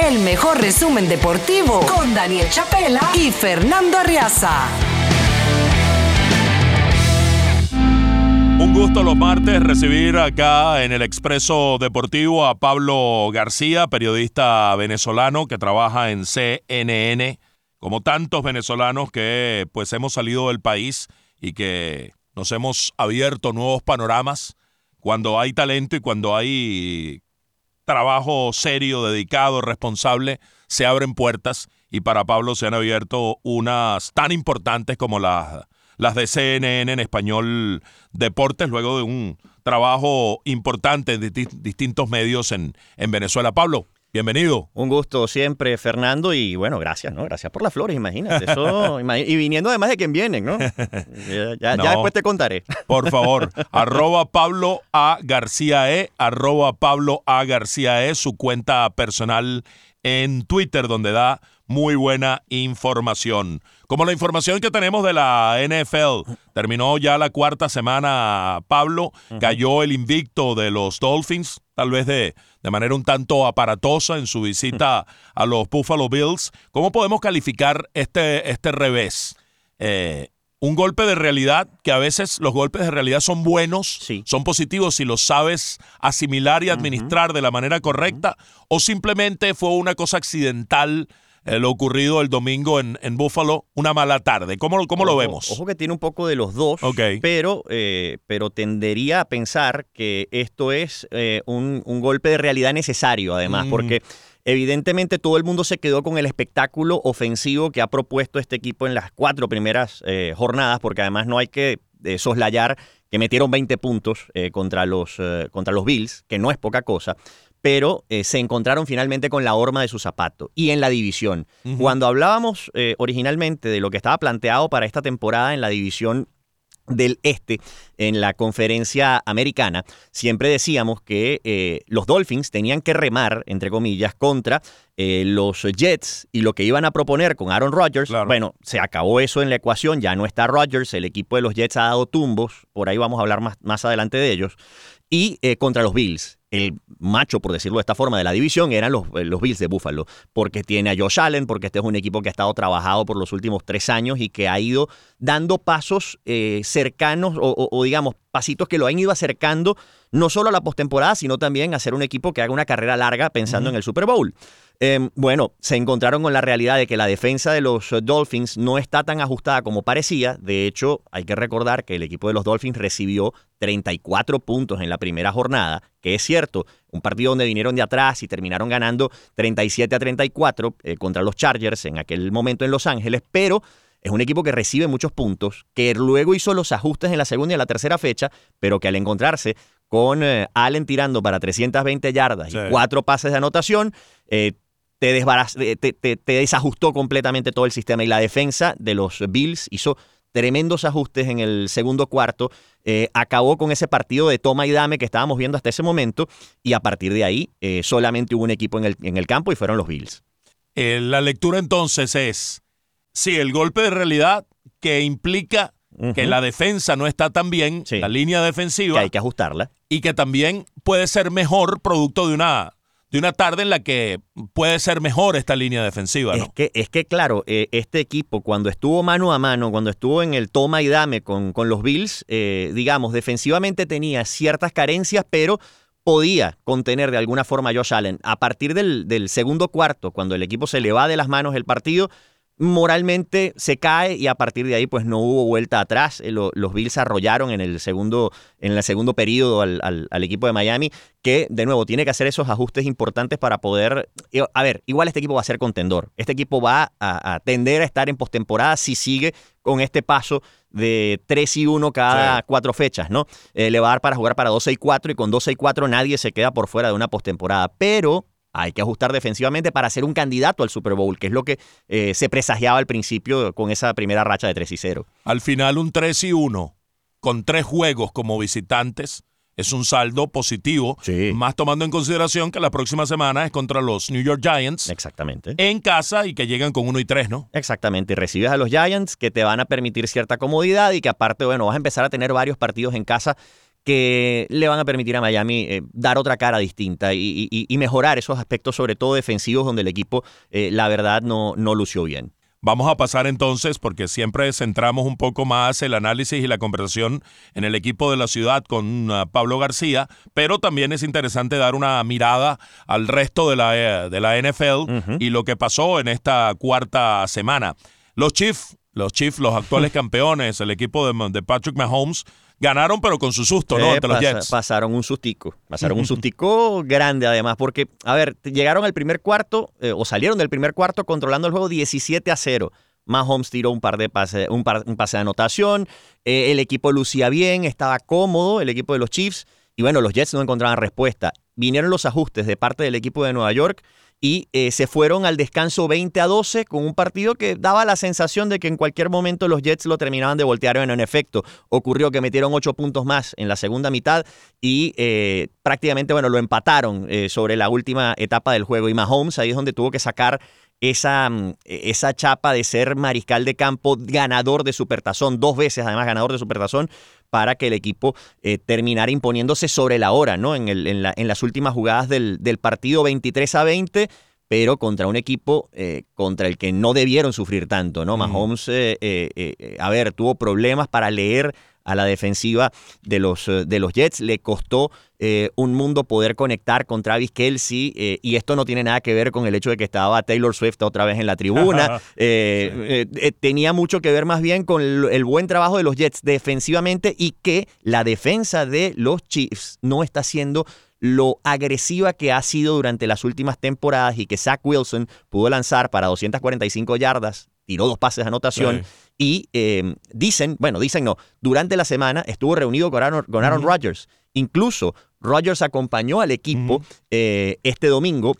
El mejor resumen deportivo con Daniel Chapela y Fernando Arriaza. Un gusto los martes recibir acá en el Expreso Deportivo a Pablo García, periodista venezolano que trabaja en CNN, como tantos venezolanos que pues hemos salido del país y que nos hemos abierto nuevos panoramas cuando hay talento y cuando hay trabajo serio, dedicado, responsable, se abren puertas y para Pablo se han abierto unas tan importantes como las, las de CNN en español Deportes, luego de un trabajo importante en distintos medios en, en Venezuela. Pablo, Bienvenido. Un gusto siempre, Fernando, y bueno, gracias, ¿no? Gracias por las flores, imagínate. Eso, y viniendo además de quien vienen, ¿no? Ya, después te contaré. Por favor, arroba Pablo A. García E, arroba Pablo A. García E, su cuenta personal en Twitter, donde da muy buena información. Como la información que tenemos de la NFL, terminó ya la cuarta semana, Pablo, cayó el invicto de los Dolphins, tal vez de, de manera un tanto aparatosa en su visita a los Buffalo Bills. ¿Cómo podemos calificar este, este revés? Eh, un golpe de realidad, que a veces los golpes de realidad son buenos, son positivos si los sabes asimilar y administrar de la manera correcta, o simplemente fue una cosa accidental eh, lo ocurrido el domingo en, en Buffalo, una mala tarde. ¿Cómo, cómo lo vemos? Ojo que tiene un poco de los dos, pero, eh, pero tendería a pensar que esto es eh, un, golpe de realidad necesario, además, porque evidentemente todo el mundo se quedó con el espectáculo ofensivo que ha propuesto este equipo en las cuatro primeras jornadas, porque además no hay que soslayar que metieron 20 puntos contra, los, contra los Bills, que no es poca cosa, pero eh, se encontraron finalmente con la horma de su zapato. Y en la división, cuando hablábamos eh, originalmente de lo que estaba planteado para esta temporada en la división del Este en la conferencia americana, siempre decíamos que eh, los Dolphins tenían que remar, entre comillas, contra los Jets y lo que iban a proponer con Aaron Rodgers. Bueno, se acabó eso en la ecuación, ya no está Rodgers, el equipo de los Jets ha dado tumbos, por ahí vamos a hablar más, más adelante de ellos, y contra los Bills el macho, por decirlo de esta forma, de la división eran los, eh, los, Bills de Buffalo, porque tiene a Josh Allen, porque este es un equipo que ha estado trabajado por los últimos tres años y que ha ido dando pasos eh, cercanos o, digamos, pasitos que lo han ido acercando no solo a la postemporada, sino también a ser un equipo que haga una carrera larga pensando en el Super Bowl. Em, bueno, se encontraron con la realidad de que la defensa de los Dolphins no está tan ajustada como parecía. De hecho, hay que recordar que el equipo de los Dolphins recibió 34 puntos en la primera jornada, que es cierto, un partido donde vinieron de atrás y terminaron ganando 37 a 34 eh, contra los Chargers en aquel momento en Los Ángeles, pero es un equipo que recibe muchos puntos, que luego hizo los ajustes en la segunda y la tercera fecha, pero que al encontrarse con eh, Allen tirando para 320 yardas y cuatro pases de anotación, eh, te, te, desajustó completamente todo el sistema y la defensa de los Bills hizo tremendos ajustes en el segundo cuarto, eh, acabó con ese partido de toma y dame que estábamos viendo hasta ese momento y a partir de ahí eh, solamente hubo un equipo en el, en el, campo y fueron los Bills. Eh, la lectura entonces es, sí, el golpe de realidad que implica que la defensa no está tan bien, la línea defensiva. Que hay que ajustarla. Y que también puede ser mejor producto de una de una tarde en la que puede ser mejor esta línea defensiva. Que, es que, claro, eh, este equipo cuando estuvo mano a mano, cuando estuvo en el toma y dame con, con los Bills, eh, digamos, defensivamente tenía ciertas carencias, pero podía contener de alguna forma a Josh Allen. A partir del segundo cuarto, cuando el equipo se le va de las manos el partido, moralmente se cae y a partir de ahí pues no hubo vuelta atrás. Eh, los Bills arrollaron en el segundo, en el segundo periodo al, equipo de Miami, que de nuevo tiene que hacer esos ajustes importantes para poder... Eh, a ver, igual este equipo va a ser contendor. Este equipo va a, tender a estar en postemporada si sigue con este paso de 3 y 1 cada cuatro fechas, ¿no? Eh, le va a dar para jugar para 12 y 4 y con 12 y 4 nadie se queda por fuera de una postemporada. Pero hay que ajustar defensivamente para ser un candidato al Super Bowl, que es lo que eh, se presagiaba al principio con esa primera racha de 3 y 0. Al final un 3 y 1, con tres juegos como visitantes, es un saldo positivo, más tomando en consideración que la próxima semana es contra los New York Giants. Exactamente. En casa y que llegan con 1 y 3, ¿no? Exactamente, y recibes a los Giants que te van a permitir cierta comodidad y que aparte, bueno, vas a empezar a tener varios partidos en casa que le van a permitir a Miami eh, dar otra cara distinta y, mejorar esos aspectos, sobre todo defensivos, donde el equipo, eh, la verdad, no, no lució bien. Vamos a pasar entonces, porque siempre centramos un poco más el análisis y la conversación en el equipo de la ciudad con uh, Pablo García, pero también es interesante dar una mirada al resto de la, eh, de la NFL y lo que pasó en esta cuarta semana. Los Chiefs, los Chiefs, los actuales campeones, el equipo de, de Patrick Mahomes, Ganaron, pero con su susto, ¿no? Ante los Jets. Pasaron un sustico. Pasaron un sustico grande, además, porque, a ver, llegaron al primer cuarto, eh, o salieron del primer cuarto controlando el juego 17 a 0. Mahomes tiró un par de pases, un, pase de anotación. Eh, el equipo lucía bien, estaba cómodo, el equipo de los Chiefs. Y bueno, los Jets no encontraban respuesta. Vinieron los ajustes de parte del equipo de Nueva York y eh, se fueron al descanso 20 a 12 con un partido que daba la sensación de que en cualquier momento los Jets lo terminaban de voltear. en efecto, ocurrió que metieron 8 puntos más en la segunda mitad y eh, prácticamente, bueno, lo empataron eh, sobre la última etapa del juego. Y Mahomes ahí es donde tuvo que sacar esa, mm, esa chapa de ser mariscal de campo, ganador de Supertazón, dos veces además ganador de Supertazón, para que el equipo terminara imponiéndose sobre la hora, ¿no? En, el, en, la, en las últimas jugadas del, del, partido 23 a 20, pero contra un equipo eh, contra el que no debieron sufrir tanto, ¿no? Mahomes, eh, eh, a ver, tuvo problemas para leer a la defensiva de los, eh, de los Jets. Le costó eh, un mundo poder conectar con Travis Kelsey eh, y esto no tiene nada que ver con el hecho de que estaba Taylor Swift otra vez en la tribuna. tenía mucho que ver más bien con el, buen trabajo de los Jets defensivamente y que la defensa de los Chiefs no está siendo lo agresiva que ha sido durante las últimas temporadas y que Zach Wilson pudo lanzar para 245 yardas, tiró dos pases de anotación. Y em, dicen, bueno, dicen no, durante la semana estuvo reunido con Aaron, con Aaron Rodgers. Incluso Rodgers acompañó al equipo eh, este domingo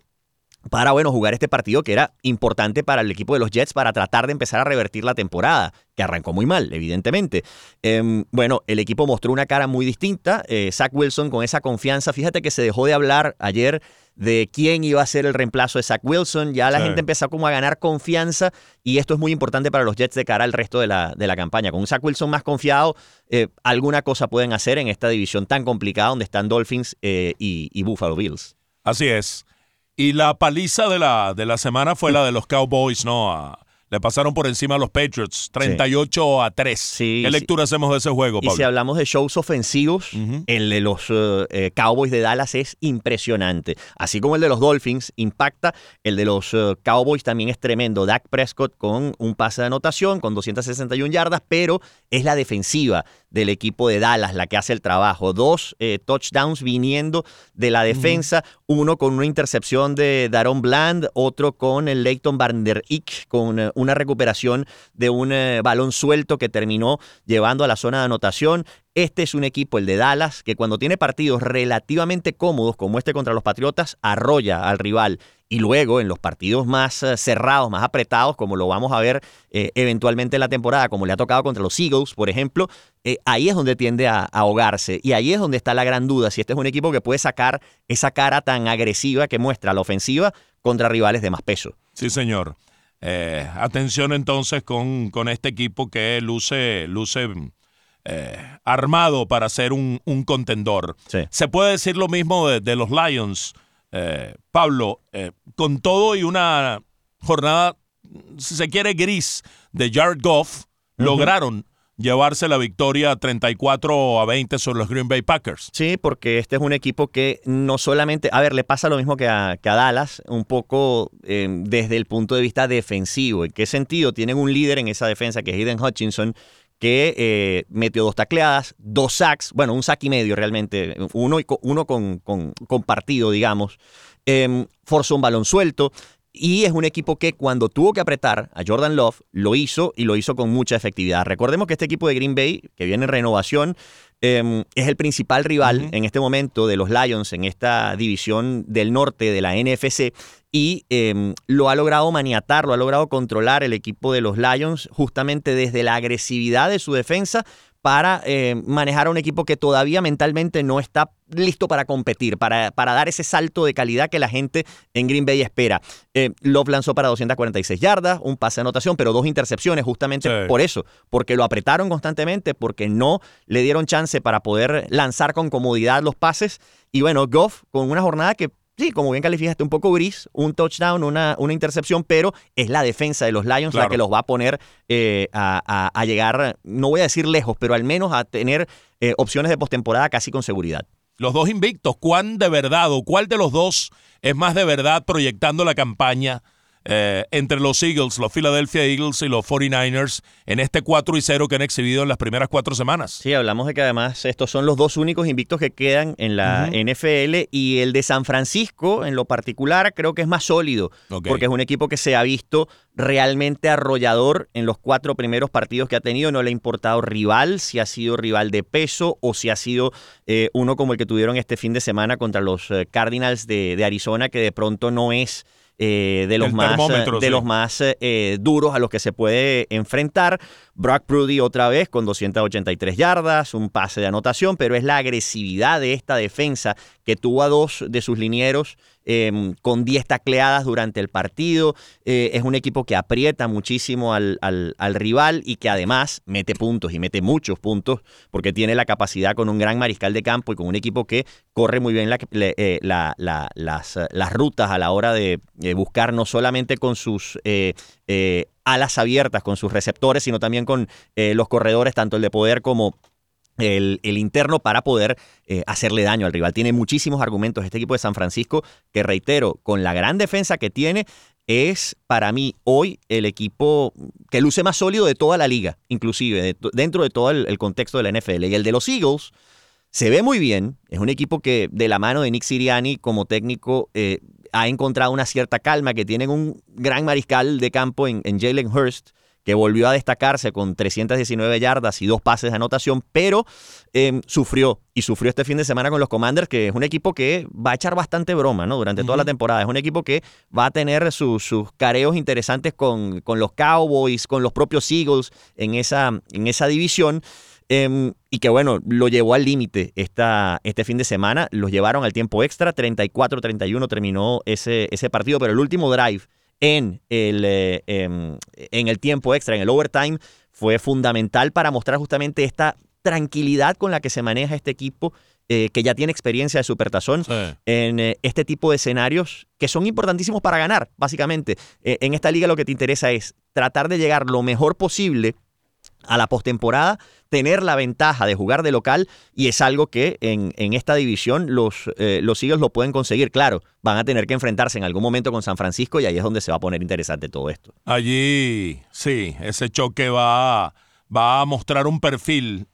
para, bueno, jugar este partido que era importante para el equipo de los Jets para tratar de empezar a revertir la temporada, que arrancó muy mal, evidentemente. Em, bueno, el equipo mostró una cara muy distinta. Eh, Zach Wilson con esa confianza, fíjate que se dejó de hablar ayer de quién iba a ser el reemplazo de Zach Wilson. Ya la gente empezó como a ganar confianza y esto es muy importante para los Jets de cara al resto de la, de la campaña. Con un Zach Wilson más confiado, eh, alguna cosa pueden hacer en esta división tan complicada donde están Dolphins eh, y, Buffalo Bills. Así es. Y la paliza de la, de la semana fue la de los Cowboys, ¿no? Le pasaron por encima a los Patriots, 38 a 3. ¿Qué lectura hacemos de ese juego, Pablo? Y si hablamos de shows ofensivos, el de los eh, eh, Cowboys de Dallas es impresionante. Así como el de los Dolphins impacta, el de los eh, Cowboys también es tremendo. Dak Prescott con un pase de anotación, con 261 yardas, pero es la defensiva del equipo de Dallas la que hace el trabajo. Dos touchdowns viniendo de la defensa, uno con una intercepción de Daron Bland, otro con el Leighton Van Der Ick, con una recuperación de un eh, balón suelto que terminó llevando a la zona de anotación. Este es un equipo, el de Dallas, que cuando tiene partidos relativamente cómodos como este contra los Patriotas, arrolla al rival. Y luego en los partidos más eh, cerrados, más apretados, como lo vamos a ver eh, eventualmente en la temporada, como le ha tocado contra los Eagles, por ejemplo, ahí es donde tiende a, ahogarse. Y ahí es donde está la gran duda, si este es un equipo que puede sacar esa cara tan agresiva que muestra la ofensiva contra rivales de más peso. Sí, señor. Eh, atención entonces con, con, este equipo que luce, luce eh, armado para ser un, contendor. Se puede decir lo mismo de, los Lions, eh, Pablo, con todo y una jornada, si se quiere, gris de Jared Goff, lograron llevarse la victoria 34 a 20 sobre los Green Bay Packers. Sí, porque este es un equipo que no solamente, a ver, le pasa lo mismo que a, Dallas, un poco eh, desde el punto de vista defensivo. ¿En qué sentido? Tienen un líder en esa defensa que es Hayden Hutchinson, que eh, metió dos tacleadas, dos sacks, bueno, un sack y medio realmente, uno, uno con, con, partido, digamos. Em, forzó un balón suelto. Y es un equipo que cuando tuvo que apretar a Jordan Love, lo hizo y lo hizo con mucha efectividad. Recordemos que este equipo de Green Bay, que viene en renovación, em, es el principal rival en este momento de los Lions en esta división del norte de la NFC y em, lo ha logrado maniatar, lo ha logrado controlar el equipo de los Lions justamente desde la agresividad de su defensa, para eh, manejar a un equipo que todavía mentalmente no está listo para competir, para, para dar ese salto de calidad que la gente en Green Bay espera. Eh, Love lanzó para 246 yardas, un pase de anotación, pero dos intercepciones justamente por eso, porque lo apretaron constantemente, porque no le dieron chance para poder lanzar con comodidad los pases. Y bueno, Goff con una jornada que sí, como bien calificaste, un poco gris, un touchdown, una, una intercepción, pero es la defensa de los Lions la que los va a poner eh, a, llegar, no voy a decir lejos, pero al menos a tener eh, opciones de postemporada casi con seguridad. Los dos invictos, ¿cuán de verdad o cuál de los dos es más de verdad proyectando la campaña eh, entre los Eagles, los Philadelphia Eagles y los 49ers en este 4 y 0 que han exhibido en las primeras cuatro semanas. Sí, hablamos de que además estos son los dos únicos invictos que quedan en la NFL y el de San Francisco en lo particular creo que es más sólido porque es un equipo que se ha visto realmente arrollador en los cuatro primeros partidos que ha tenido. No le ha importado rival, si ha sido rival de peso o si ha sido eh, uno como el que tuvieron este fin de semana contra los eh, Cardinals de Arizona, que de pronto no es eh, de los más, de los más eh, duros a los que se puede enfrentar. Brock Prudy otra vez con 283 yardas, un pase de anotación, pero es la agresividad de esta defensa que tuvo a dos de sus linieros Em, con 10 tacleadas durante el partido. Eh, es un equipo que aprieta muchísimo al, al, rival y que además mete puntos y mete muchos puntos porque tiene la capacidad con un gran mariscal de campo y con un equipo que corre muy bien eh, las, las, rutas a la hora de buscar no solamente con sus eh, alas abiertas, con sus receptores, sino también con los corredores, tanto el de poder como el, interno para poder eh, hacerle daño al rival. Tiene muchísimos argumentos este equipo de San Francisco que, reitero, con la gran defensa que tiene, es para mí hoy el equipo que luce más sólido de toda la liga, inclusive dentro de todo el, contexto de la NFL. Y el de los Eagles se ve muy bien, es un equipo que de la mano de Nick Siriani como técnico eh, ha encontrado una cierta calma, que tienen un gran mariscal de campo en, en Jalen Hurst que volvió a destacarse con 319 yardas y dos pases de anotación, pero em, sufrió y sufrió este fin de semana con los Commanders, que es un equipo que va a echar bastante broma ¿no? durante toda la temporada. Es un equipo que va a tener sus careos interesantes con, con, los Cowboys, con los propios Eagles en esa, en esa división. Em, y que bueno, lo llevó al límite este fin de semana. Los llevaron al tiempo extra, 34-31 terminó ese, ese partido, pero el último drive en el, eh, em, en el tiempo extra, en el overtime, fue fundamental para mostrar justamente esta tranquilidad con la que se maneja este equipo eh, que ya tiene experiencia de supertazón en eh, este tipo de escenarios que son importantísimos para ganar, básicamente. en esta liga lo que te interesa es tratar de llegar lo mejor posible a la postemporada, tener la ventaja de jugar de local y es algo que en, esta división los, eh, los lo pueden conseguir. Claro, van a tener que enfrentarse en algún momento con San Francisco y ahí es donde se va a poner interesante todo esto. Allí, sí, ese choque va, va a mostrar un perfil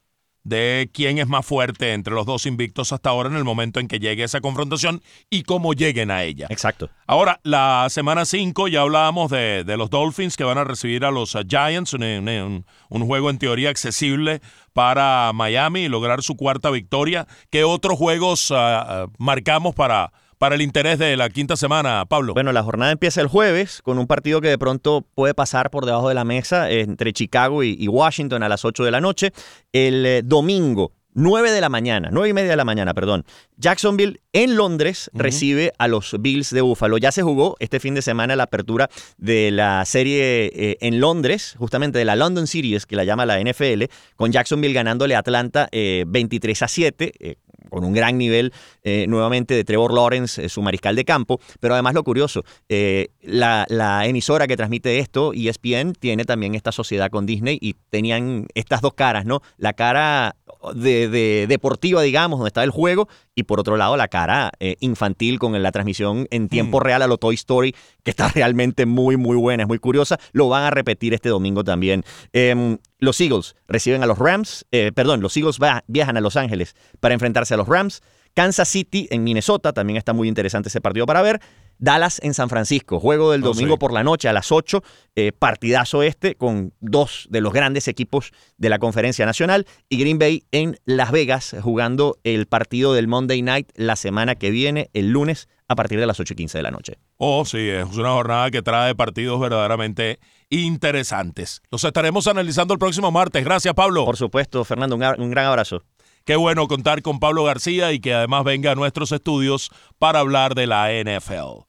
de quién es más fuerte entre los dos invictos hasta ahora en el momento en que llegue esa confrontación y cómo lleguen a ella. Exacto. Ahora, la semana 5 ya hablábamos de, los Dolphins que van a recibir a los uh, Giants, un, juego en teoría accesible para Miami y lograr su cuarta victoria. ¿Qué otros juegos uh, uh, marcamos para para el interés de la quinta semana, Pablo? Bueno, la jornada empieza el jueves con un partido que de pronto puede pasar por debajo de la mesa entre Chicago y, Washington a las 8 de la noche. El eh, domingo 9 de la mañana, 9 y media de la mañana, perdón. Jacksonville en Londres recibe a los Bills de Buffalo. Ya se jugó este fin de semana la apertura de la serie eh, en Londres, justamente de la London Series, que la llama la NFL, con Jacksonville ganándole a Atlanta 23 eh, a 7 con un gran nivel eh, nuevamente de Trevor Lawrence, eh, su mariscal de campo. Pero además lo curioso, eh, la, emisora que transmite esto, ESPN, tiene también esta sociedad con Disney y tenían estas dos caras, ¿no? La cara de, deportiva, digamos, donde está el juego, y por otro lado la cara infantil con la transmisión en tiempo mm. real a lo Toy Story, que está realmente muy, muy buena, es muy curiosa. Lo van a repetir este domingo también. Em, los Eagles reciben a los Rams, eh, perdón, los Eagles viajan a Los Ángeles para enfrentarse a los Rams. Kansas City en Minnesota, también está muy interesante ese partido para ver. Dallas en San Francisco, juego del oh, domingo por la noche a las 8, eh, partidazo este con dos de los grandes equipos de la conferencia nacional y Green Bay en Las Vegas jugando el partido del Monday Night la semana que viene, el lunes a partir de las 8 y 15 de la noche. Oh, sí, es una jornada que trae partidos verdaderamente interesantes. Los estaremos analizando el próximo martes. Gracias, Pablo. Por supuesto, Fernando, un gran abrazo. Qué bueno contar con Pablo García y que además venga a nuestros estudios para hablar de la NFL.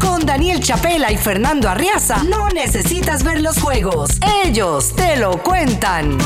Con Daniel Chapela y Fernando Arriaza no necesitas ver los juegos, ellos te lo cuentan.